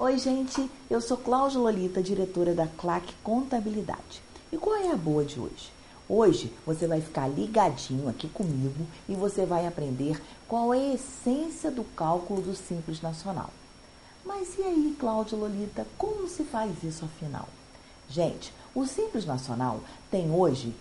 Oi, gente, eu sou Cláudia Lolita, diretora da CLAC Contabilidade. E qual é a boa de hoje? Hoje você vai ficar ligadinho aqui comigo e você vai aprender qual é a essência do cálculo do Simples Nacional. Mas e aí, Cláudia Lolita, como se faz isso afinal? Gente, o Simples Nacional tem hoje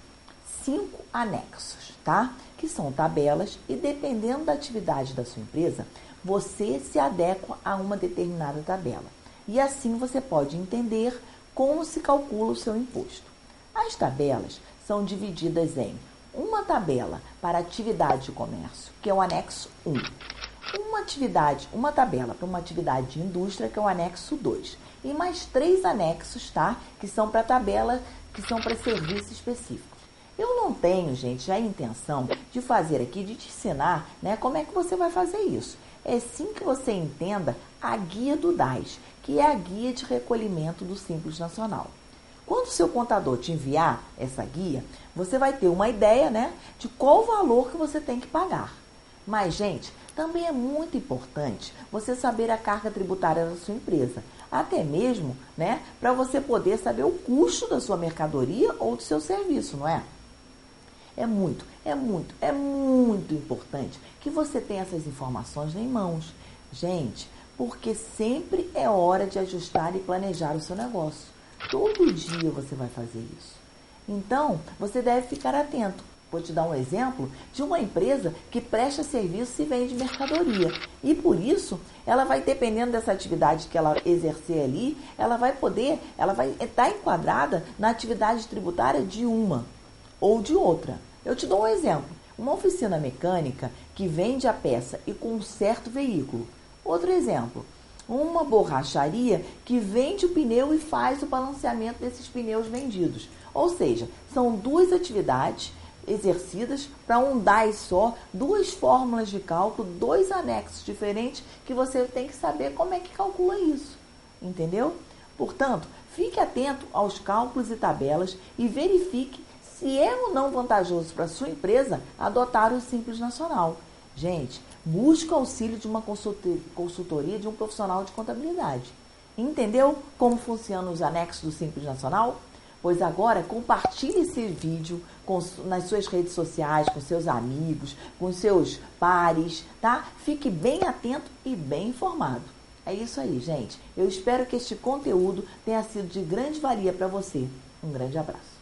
cinco anexos, tá? Que são tabelas e dependendo da atividade da sua empresa, você se adequa a uma determinada tabela. E assim você pode entender como se calcula o seu imposto. As tabelas são divididas em uma tabela para atividade de comércio, que é o anexo 1. Uma atividade, uma tabela para uma atividade de indústria, que é o anexo 2. E mais três anexos, tá? Que são para tabela, que são para serviço específico. Eu não tenho, gente, a intenção de fazer aqui, de te ensinar né, como é que você vai fazer isso. É sim que você entenda a guia do DAS, que é a guia de recolhimento do Simples Nacional. Quando o seu contador te enviar essa guia, você vai ter uma ideia né, de qual valor que você tem que pagar. Mas, gente, também é muito importante você saber a carga tributária da sua empresa, até mesmo né, para você poder saber o custo da sua mercadoria ou do seu serviço, não é? É muito, é muito, é muito importante que você tenha essas informações em mãos. Gente, porque sempre é hora de ajustar e planejar o seu negócio. Todo dia você vai fazer isso. Então, você deve ficar atento. Vou te dar um exemplo de uma empresa que presta serviço e vende mercadoria. E por isso, ela vai, dependendo dessa atividade que ela exercer ali, ela vai poder, ela vai estar enquadrada na atividade tributária de uma ou de outra. Eu te dou um exemplo. Uma oficina mecânica que vende a peça e conserta o veículo. Outro exemplo. Uma borracharia que vende o pneu e faz o balanceamento desses pneus vendidos. Ou seja, são duas atividades exercidas para um DAI só, duas fórmulas de cálculo, dois anexos diferentes que você tem que saber como é que calcula isso. Entendeu? Portanto, fique atento aos cálculos e tabelas e verifique se é ou não vantajoso para sua empresa adotar o Simples Nacional. Gente, busque o auxílio de uma consultoria de um profissional de contabilidade. Entendeu como funcionam os anexos do Simples Nacional? Pois agora compartilhe esse vídeo com, nas suas redes sociais, com seus amigos, com seus pares, tá? Fique bem atento e bem informado. É isso aí, gente. Eu espero que este conteúdo tenha sido de grande valia para você. Um grande abraço.